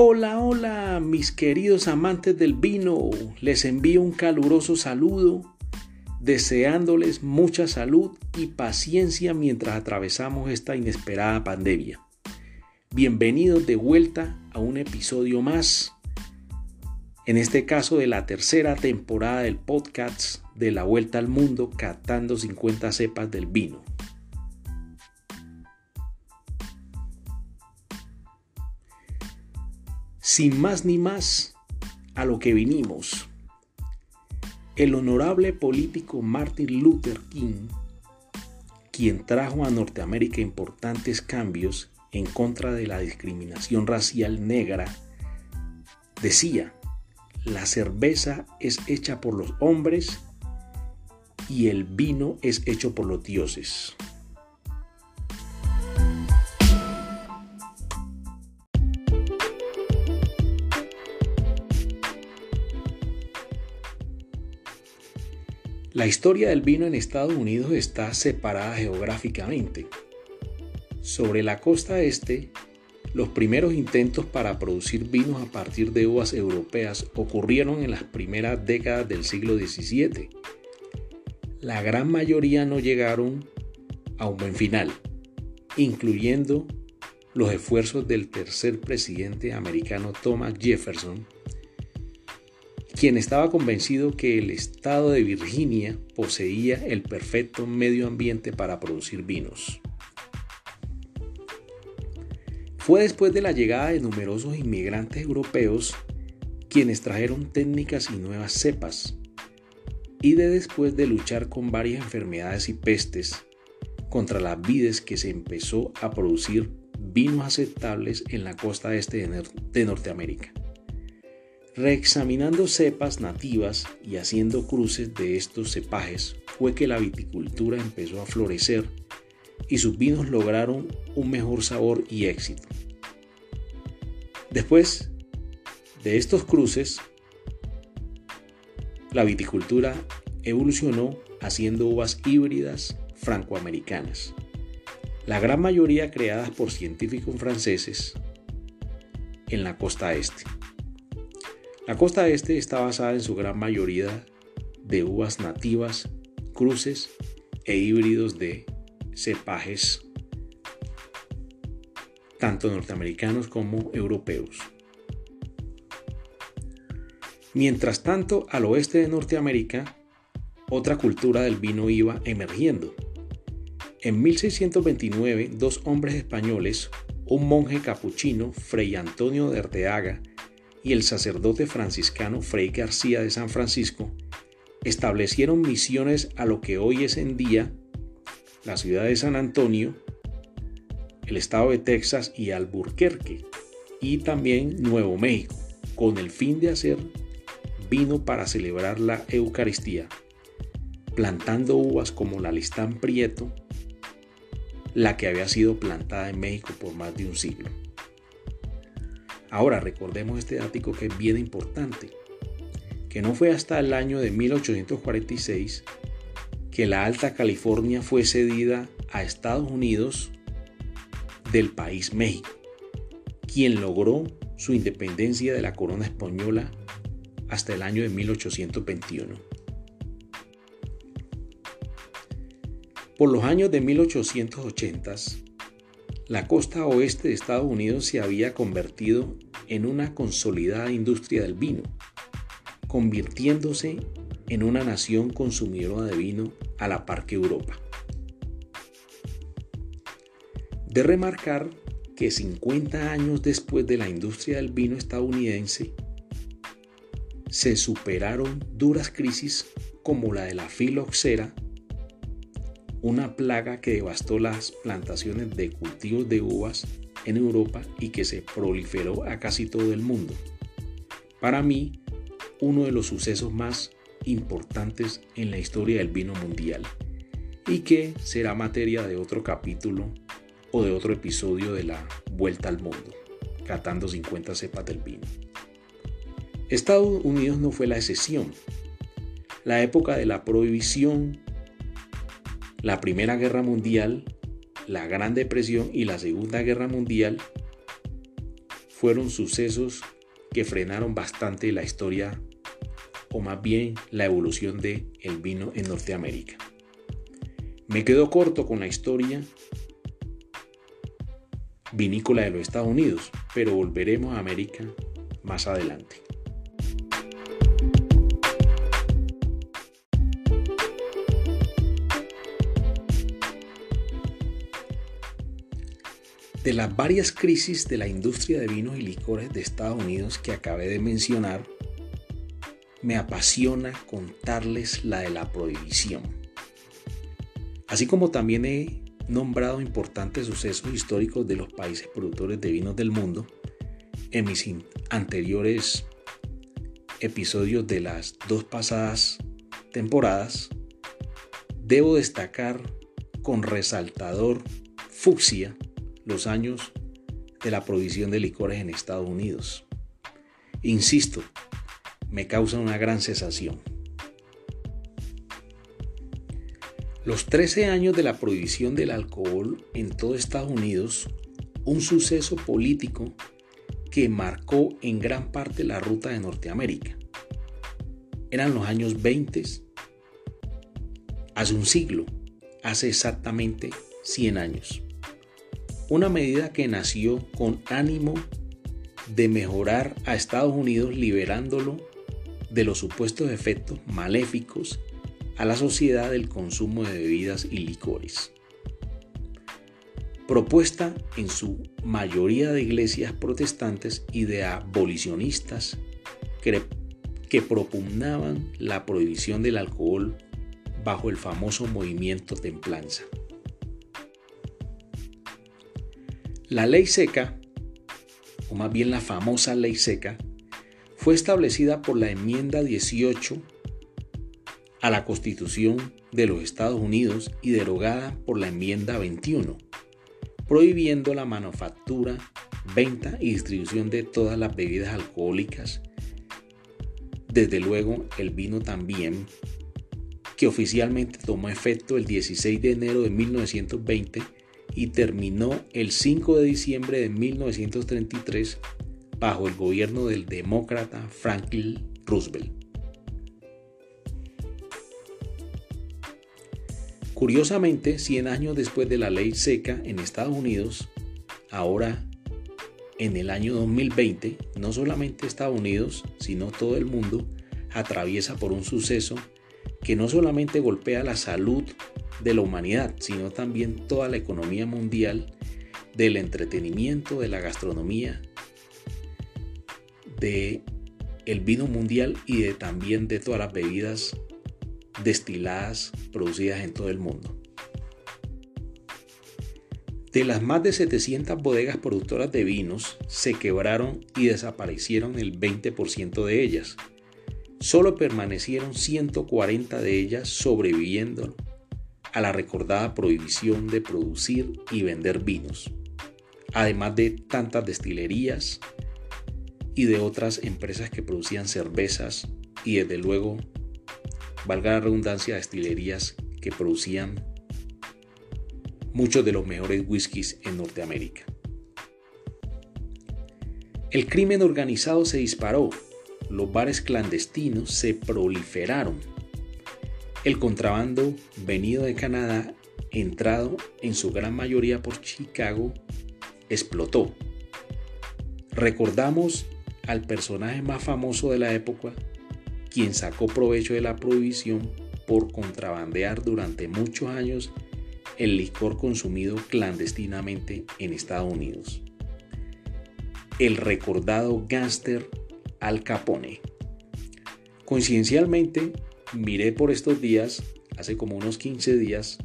Hola, hola, mis queridos amantes del vino. Les envío un caluroso saludo, deseándoles mucha salud y paciencia mientras atravesamos esta inesperada pandemia. Bienvenidos de vuelta a un episodio más, en este caso de la tercera temporada del podcast de la Vuelta al Mundo, catando 50 cepas del vino. Sin más ni más, a lo que vinimos. El honorable político Martin Luther King, quien trajo a Norteamérica importantes cambios en contra de la discriminación racial negra, decía, la cerveza es hecha por los hombres y el vino es hecho por los dioses. La historia del vino en Estados Unidos está separada geográficamente. Sobre la costa este, los primeros intentos para producir vinos a partir de uvas europeas ocurrieron en las primeras décadas del siglo XVII. La gran mayoría no llegaron a un buen final, incluyendo los esfuerzos del tercer presidente americano Thomas Jefferson quien estaba convencido que el estado de Virginia poseía el perfecto medio ambiente para producir vinos. Fue después de la llegada de numerosos inmigrantes europeos quienes trajeron técnicas y nuevas cepas, y de después de luchar con varias enfermedades y pestes contra las vides que se empezó a producir vinos aceptables en la costa este de Norteamérica. Reexaminando cepas nativas y haciendo cruces de estos cepajes fue que la viticultura empezó a florecer y sus vinos lograron un mejor sabor y éxito. Después de estos cruces, la viticultura evolucionó haciendo uvas híbridas francoamericanas, la gran mayoría creadas por científicos franceses en la costa este. La costa este está basada en su gran mayoría de uvas nativas, cruces e híbridos de cepajes, tanto norteamericanos como europeos. Mientras tanto, al oeste de Norteamérica, otra cultura del vino iba emergiendo. En 1629, dos hombres españoles, un monje capuchino, Fray Antonio de Arteaga, y el sacerdote franciscano Fray García de San Francisco establecieron misiones a lo que hoy es en día la ciudad de San Antonio, el estado de Texas y Alburquerque, y también Nuevo México, con el fin de hacer vino para celebrar la Eucaristía, plantando uvas como la Listán Prieto, la que había sido plantada en México por más de un siglo. Ahora recordemos este ático que es bien importante, que no fue hasta el año de 1846 que la Alta California fue cedida a Estados Unidos del país México, quien logró su independencia de la corona española hasta el año de 1821. Por los años de 1880, la costa oeste de Estados Unidos se había convertido en una consolidada industria del vino, convirtiéndose en una nación consumidora de vino a la par que Europa. De remarcar que 50 años después de la industria del vino estadounidense, se superaron duras crisis como la de la filoxera una plaga que devastó las plantaciones de cultivos de uvas en Europa y que se proliferó a casi todo el mundo. Para mí, uno de los sucesos más importantes en la historia del vino mundial y que será materia de otro capítulo o de otro episodio de la Vuelta al Mundo, catando 50 cepas del vino. Estados Unidos no fue la excepción. La época de la prohibición la Primera Guerra Mundial, la Gran Depresión y la Segunda Guerra Mundial fueron sucesos que frenaron bastante la historia o más bien la evolución del el vino en Norteamérica. Me quedo corto con la historia vinícola de los Estados Unidos, pero volveremos a América más adelante. De las varias crisis de la industria de vinos y licores de Estados Unidos que acabé de mencionar, me apasiona contarles la de la prohibición. Así como también he nombrado importantes sucesos históricos de los países productores de vinos del mundo en mis anteriores episodios de las dos pasadas temporadas, debo destacar con resaltador fucsia los años de la provisión de licores en Estados Unidos. Insisto, me causa una gran sensación. Los 13 años de la prohibición del alcohol en todo Estados Unidos, un suceso político que marcó en gran parte la ruta de Norteamérica. Eran los años 20, hace un siglo, hace exactamente 100 años. Una medida que nació con ánimo de mejorar a Estados Unidos liberándolo de los supuestos efectos maléficos a la sociedad del consumo de bebidas y licores. Propuesta en su mayoría de iglesias protestantes y de abolicionistas que, que propugnaban la prohibición del alcohol bajo el famoso movimiento templanza. La ley seca, o más bien la famosa ley seca, fue establecida por la enmienda 18 a la Constitución de los Estados Unidos y derogada por la enmienda 21, prohibiendo la manufactura, venta y distribución de todas las bebidas alcohólicas, desde luego el vino también, que oficialmente tomó efecto el 16 de enero de 1920 y terminó el 5 de diciembre de 1933 bajo el gobierno del demócrata Franklin Roosevelt. Curiosamente, 100 años después de la ley seca en Estados Unidos, ahora en el año 2020, no solamente Estados Unidos, sino todo el mundo atraviesa por un suceso que no solamente golpea la salud de la humanidad, sino también toda la economía mundial del entretenimiento, de la gastronomía, de el vino mundial y de también de todas las bebidas destiladas producidas en todo el mundo. De las más de 700 bodegas productoras de vinos, se quebraron y desaparecieron el 20% de ellas. Solo permanecieron 140 de ellas sobreviviendo a la recordada prohibición de producir y vender vinos, además de tantas destilerías y de otras empresas que producían cervezas y desde luego, valga la redundancia, destilerías que producían muchos de los mejores whiskies en Norteamérica. El crimen organizado se disparó, los bares clandestinos se proliferaron el contrabando venido de Canadá, entrado en su gran mayoría por Chicago, explotó. Recordamos al personaje más famoso de la época, quien sacó provecho de la prohibición por contrabandear durante muchos años el licor consumido clandestinamente en Estados Unidos. El recordado gángster Al Capone. Coincidencialmente, miré por estos días, hace como unos 15 días,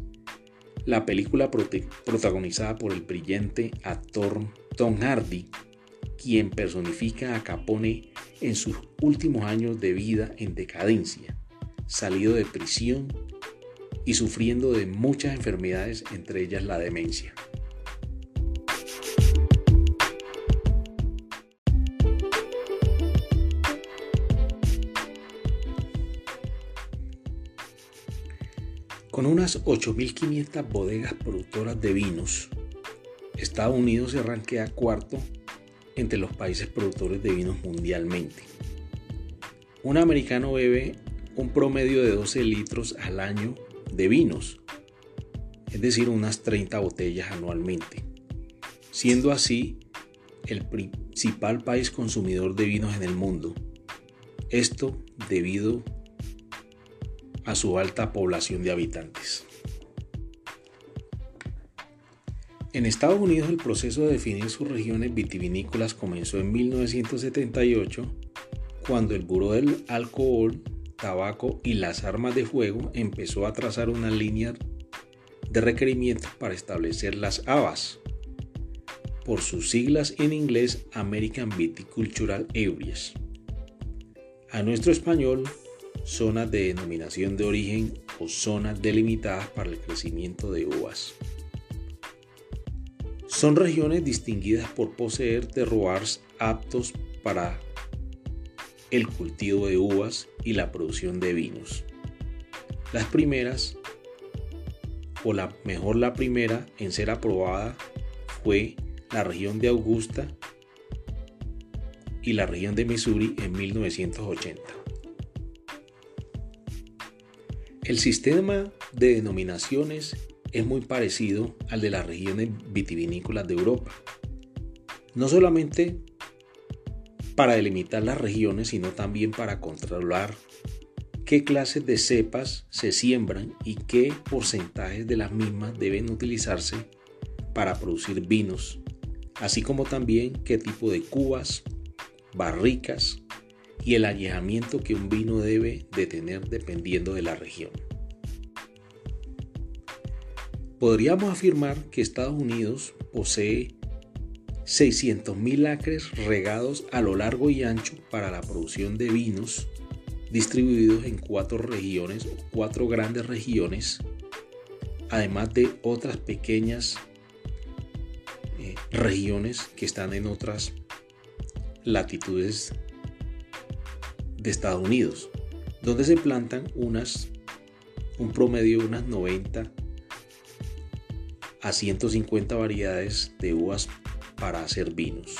la película protagonizada por el brillante actor Tom Hardy, quien personifica a Capone en sus últimos años de vida en decadencia, salido de prisión y sufriendo de muchas enfermedades, entre ellas la demencia. Con unas 8.500 bodegas productoras de vinos, Estados Unidos se arranquea cuarto entre los países productores de vinos mundialmente. Un americano bebe un promedio de 12 litros al año de vinos, es decir, unas 30 botellas anualmente, siendo así el principal país consumidor de vinos en el mundo. Esto debido a su alta población de habitantes. En Estados Unidos el proceso de definir sus regiones vitivinícolas comenzó en 1978, cuando el Buró del Alcohol, Tabaco y las Armas de Fuego empezó a trazar una línea de requerimientos para establecer las ABAS, por sus siglas en inglés American Viticultural Areas. A nuestro español, zonas de denominación de origen o zonas delimitadas para el crecimiento de uvas. Son regiones distinguidas por poseer terroirs aptos para el cultivo de uvas y la producción de vinos. Las primeras, o la mejor la primera en ser aprobada, fue la región de Augusta y la región de Missouri en 1980. El sistema de denominaciones es muy parecido al de las regiones vitivinícolas de Europa. No solamente para delimitar las regiones, sino también para controlar qué clases de cepas se siembran y qué porcentajes de las mismas deben utilizarse para producir vinos, así como también qué tipo de cubas, barricas y el añejamiento que un vino debe de tener dependiendo de la región. Podríamos afirmar que Estados Unidos posee 600.000 acres regados a lo largo y ancho para la producción de vinos, distribuidos en cuatro regiones cuatro grandes regiones, además de otras pequeñas eh, regiones que están en otras latitudes de Estados Unidos, donde se plantan unas, un promedio de unas 90 a 150 variedades de uvas para hacer vinos.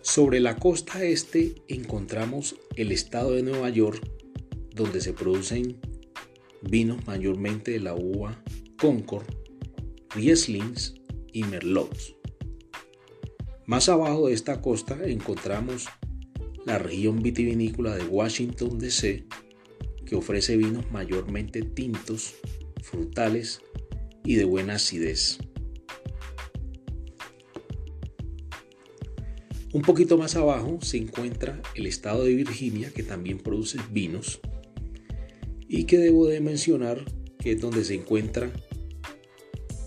Sobre la costa este encontramos el estado de Nueva York, donde se producen vinos mayormente de la uva Concord, Rieslings y Merlots. Más abajo de esta costa encontramos la región vitivinícola de Washington DC, que ofrece vinos mayormente tintos, frutales y de buena acidez. Un poquito más abajo se encuentra el estado de Virginia que también produce vinos y que debo de mencionar que es donde se encuentra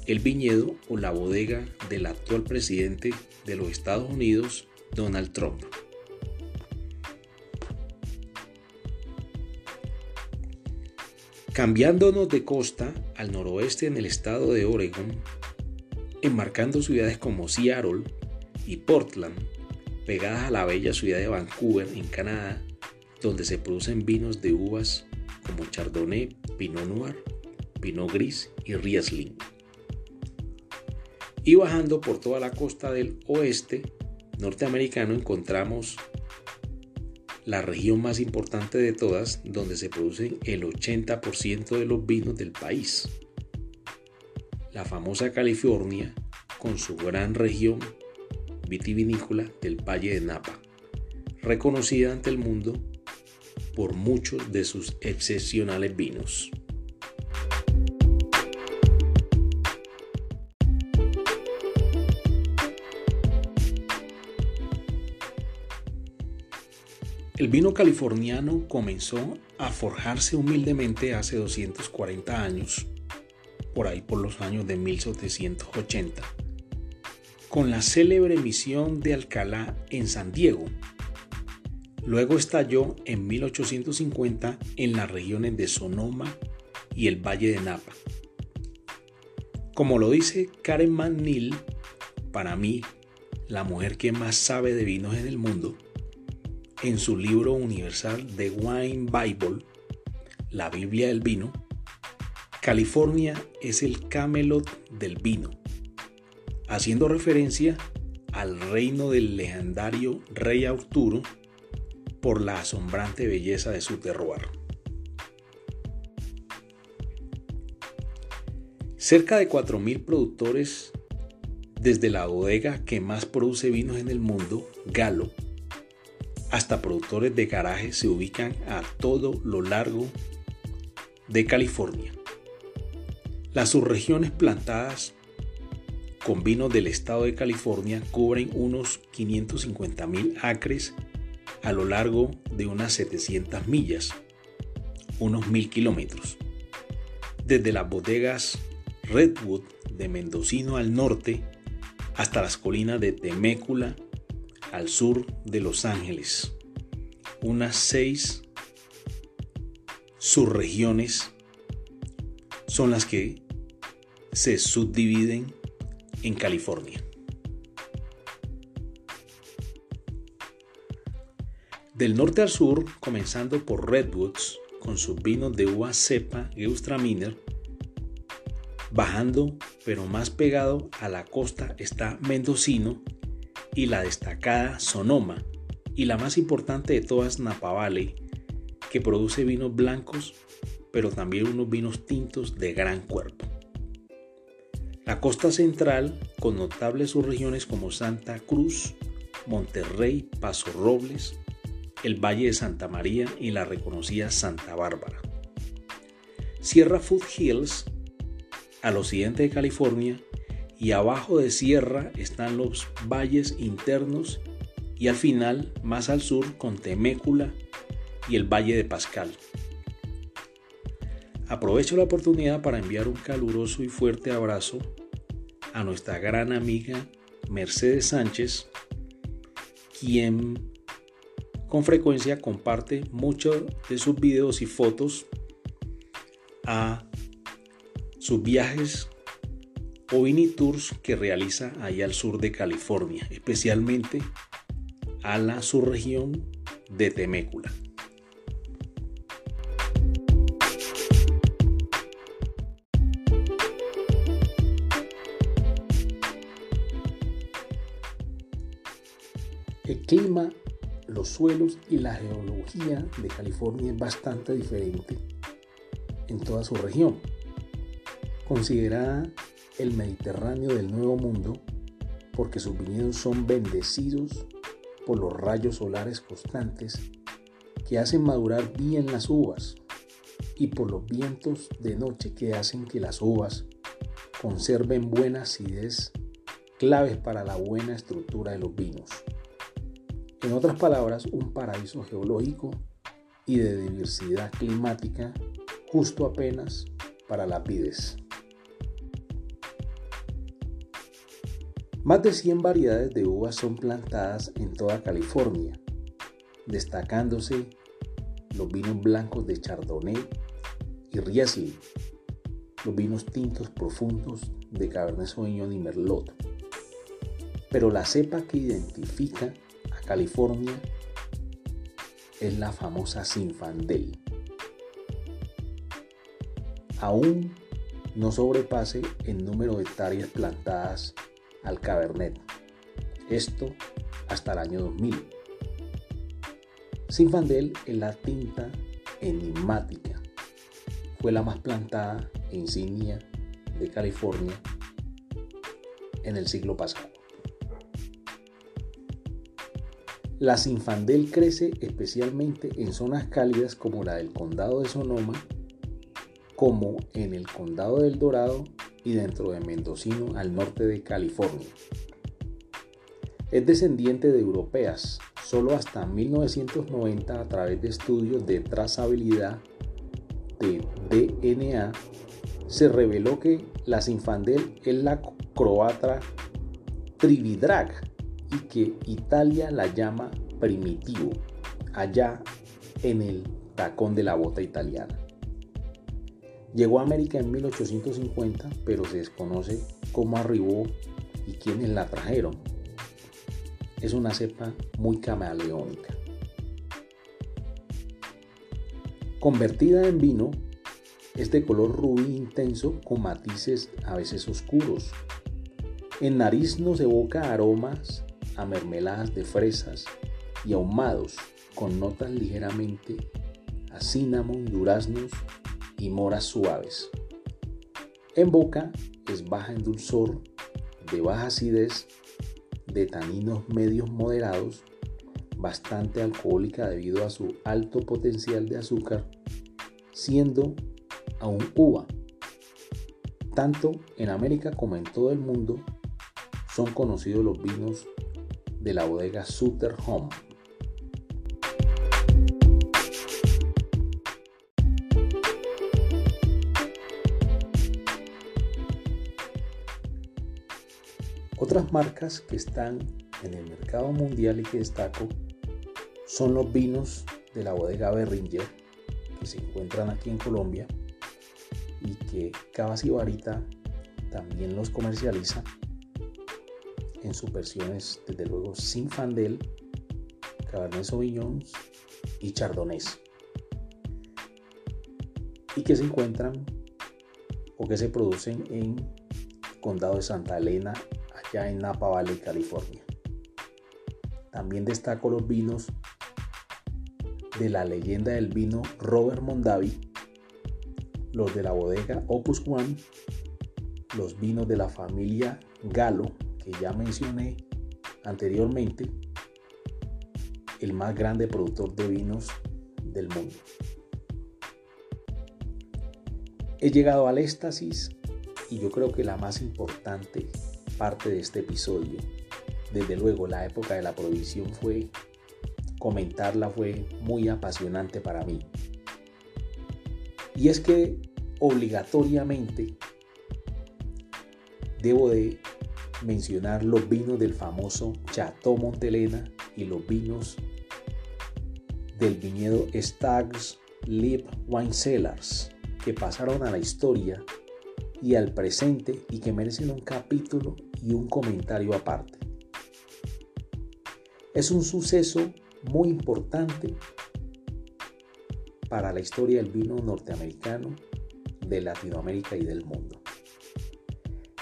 el viñedo o la bodega del actual presidente de los Estados Unidos, Donald Trump. Cambiándonos de costa al noroeste en el estado de Oregon, enmarcando ciudades como Seattle y Portland, pegadas a la bella ciudad de Vancouver en Canadá, donde se producen vinos de uvas como Chardonnay, Pinot Noir, Pinot Gris y Riesling. Y bajando por toda la costa del oeste norteamericano encontramos la región más importante de todas, donde se producen el 80% de los vinos del país. La famosa California, con su gran región vitivinícola del Valle de Napa, reconocida ante el mundo por muchos de sus excepcionales vinos. El vino californiano comenzó a forjarse humildemente hace 240 años, por ahí por los años de 1780, con la célebre misión de Alcalá en San Diego. Luego estalló en 1850 en las regiones de Sonoma y el Valle de Napa. Como lo dice Karen McNeil, para mí, la mujer que más sabe de vinos en el mundo, en su libro universal The Wine Bible, la Biblia del vino, California es el Camelot del vino, haciendo referencia al reino del legendario rey Arturo por la asombrante belleza de su terroir. Cerca de 4.000 productores desde la bodega que más produce vinos en el mundo, Galo, hasta productores de garaje se ubican a todo lo largo de California. Las subregiones plantadas con vinos del estado de California cubren unos 550 mil acres a lo largo de unas 700 millas, unos mil kilómetros. Desde las bodegas Redwood de Mendocino al norte hasta las colinas de Temécula al sur de Los Ángeles. Unas seis subregiones son las que se subdividen en California. Del norte al sur, comenzando por Redwoods, con sus vinos de uva cepa Gewürztraminer, bajando pero más pegado a la costa está Mendocino y la destacada Sonoma, y la más importante de todas Napa Valley, que produce vinos blancos, pero también unos vinos tintos de gran cuerpo. La costa central, con notables subregiones como Santa Cruz, Monterrey, Paso Robles, el Valle de Santa María y la reconocida Santa Bárbara. Sierra Foothills al occidente de California y abajo de Sierra están los valles internos y al final, más al sur, con Temécula y el Valle de Pascal. Aprovecho la oportunidad para enviar un caluroso y fuerte abrazo a nuestra gran amiga Mercedes Sánchez, quien con frecuencia comparte muchos de sus videos y fotos a sus viajes o tours que realiza allá al sur de California, especialmente a la subregión de Temécula. El clima, los suelos y la geología de California es bastante diferente en toda su región considerada el Mediterráneo del Nuevo Mundo porque sus viñedos son bendecidos por los rayos solares constantes que hacen madurar bien las uvas y por los vientos de noche que hacen que las uvas conserven buena acidez, claves para la buena estructura de los vinos. En otras palabras, un paraíso geológico y de diversidad climática justo apenas para la pides. Más de 100 variedades de uvas son plantadas en toda California, destacándose los vinos blancos de Chardonnay y Riesling, los vinos tintos profundos de Cabernet Sauvignon y Merlot. Pero la cepa que identifica a California es la famosa Sinfandel. Aún no sobrepase el número de hectáreas plantadas al Cabernet. Esto hasta el año 2000. Sinfandel es la tinta enigmática. Fue la más plantada e insignia de California en el siglo pasado. La Sinfandel crece especialmente en zonas cálidas como la del condado de Sonoma, como en el condado del Dorado y dentro de Mendocino al norte de California. Es descendiente de europeas, solo hasta 1990 a través de estudios de trazabilidad de DNA se reveló que la Sinfandel es la croata Trividrag y que Italia la llama primitivo, allá en el tacón de la bota italiana. Llegó a América en 1850, pero se desconoce cómo arribó y quiénes la trajeron. Es una cepa muy camaleónica. Convertida en vino, es de color rubí intenso con matices a veces oscuros. En nariz nos evoca aromas a mermeladas de fresas y ahumados con notas ligeramente a cinnamon, duraznos y moras suaves. En boca es baja en dulzor, de baja acidez, de taninos medios moderados, bastante alcohólica debido a su alto potencial de azúcar, siendo aún uva. Tanto en América como en todo el mundo son conocidos los vinos de la bodega Sutter Home. Otras marcas que están en el mercado mundial y que destaco son los vinos de la bodega Berringer que se encuentran aquí en Colombia y que Cabas y Barita también los comercializa en sus versiones, desde luego, sin Fandel, Cabernet Sauvignon y Chardonnays. Y que se encuentran o que se producen en Condado de Santa Elena, allá en Napa Valley, California. También destaco los vinos de la leyenda del vino Robert Mondavi, los de la bodega Opus One, los vinos de la familia Galo, que ya mencioné anteriormente, el más grande productor de vinos del mundo. He llegado al éxtasis y yo creo que la más importante parte de este episodio, desde luego la época de la provisión fue, comentarla fue muy apasionante para mí. Y es que obligatoriamente debo de mencionar los vinos del famoso Chateau Montelena y los vinos del viñedo Stags Lip Wine Cellars que pasaron a la historia y al presente y que merecen un capítulo y un comentario aparte. Es un suceso muy importante para la historia del vino norteamericano, de Latinoamérica y del mundo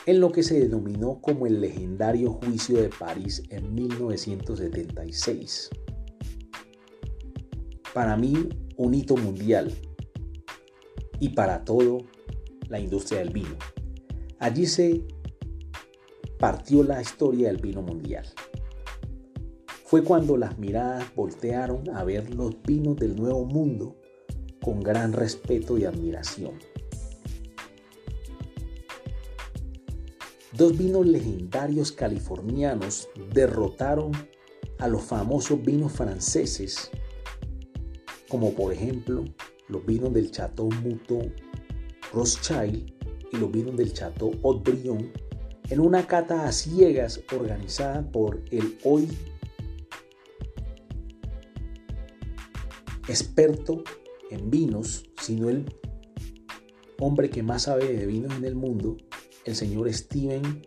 en lo que se denominó como el legendario juicio de París en 1976. Para mí, un hito mundial y para todo la industria del vino. Allí se partió la historia del vino mundial. Fue cuando las miradas voltearon a ver los vinos del nuevo mundo con gran respeto y admiración Dos vinos legendarios californianos derrotaron a los famosos vinos franceses, como por ejemplo los vinos del Chateau Muto Rothschild y los vinos del Chateau Haut-Brion, en una cata a ciegas organizada por el hoy experto en vinos, sino el hombre que más sabe de vinos en el mundo, el señor Steven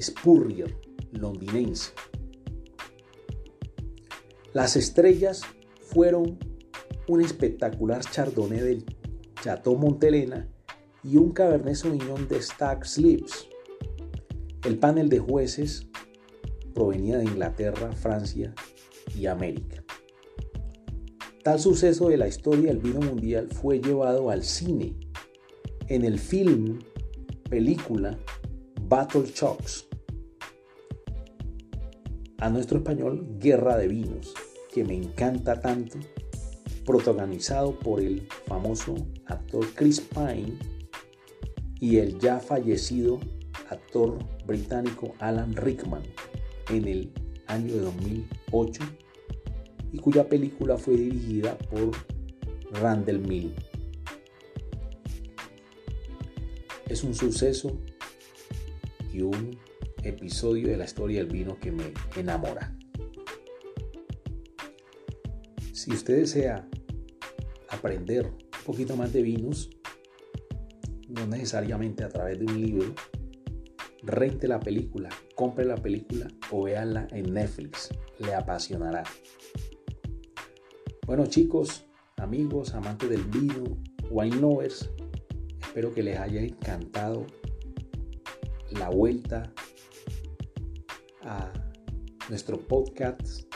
Spurrier, londinense. Las estrellas fueron un espectacular chardonnay del Chateau Montelena y un Cabernet Sauvignon de Stag Slips. El panel de jueces provenía de Inglaterra, Francia y América. Tal suceso de la historia del vino mundial fue llevado al cine en el film película Battle Shocks. A nuestro español, Guerra de Vinos, que me encanta tanto, protagonizado por el famoso actor Chris Pine y el ya fallecido actor británico Alan Rickman en el año de 2008 y cuya película fue dirigida por Randall Mill. es un suceso y un episodio de la historia del vino que me enamora. Si usted desea aprender un poquito más de vinos, no necesariamente a través de un libro, rente la película, compre la película o véanla en Netflix. Le apasionará. Bueno chicos, amigos, amantes del vino, wine lovers, Espero que les haya encantado la vuelta a nuestro podcast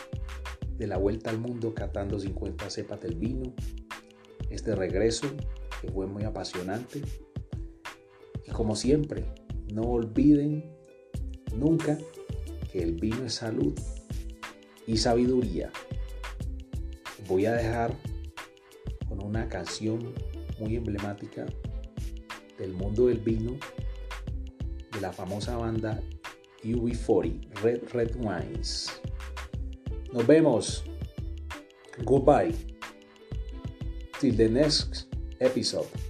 de la vuelta al mundo catando 50 cepas del vino. Este regreso fue muy apasionante. Y como siempre, no olviden nunca que el vino es salud y sabiduría. Voy a dejar con una canción muy emblemática del mundo del vino de la famosa banda UB40, Red Red Wines. Nos vemos. Goodbye. Till the next episode.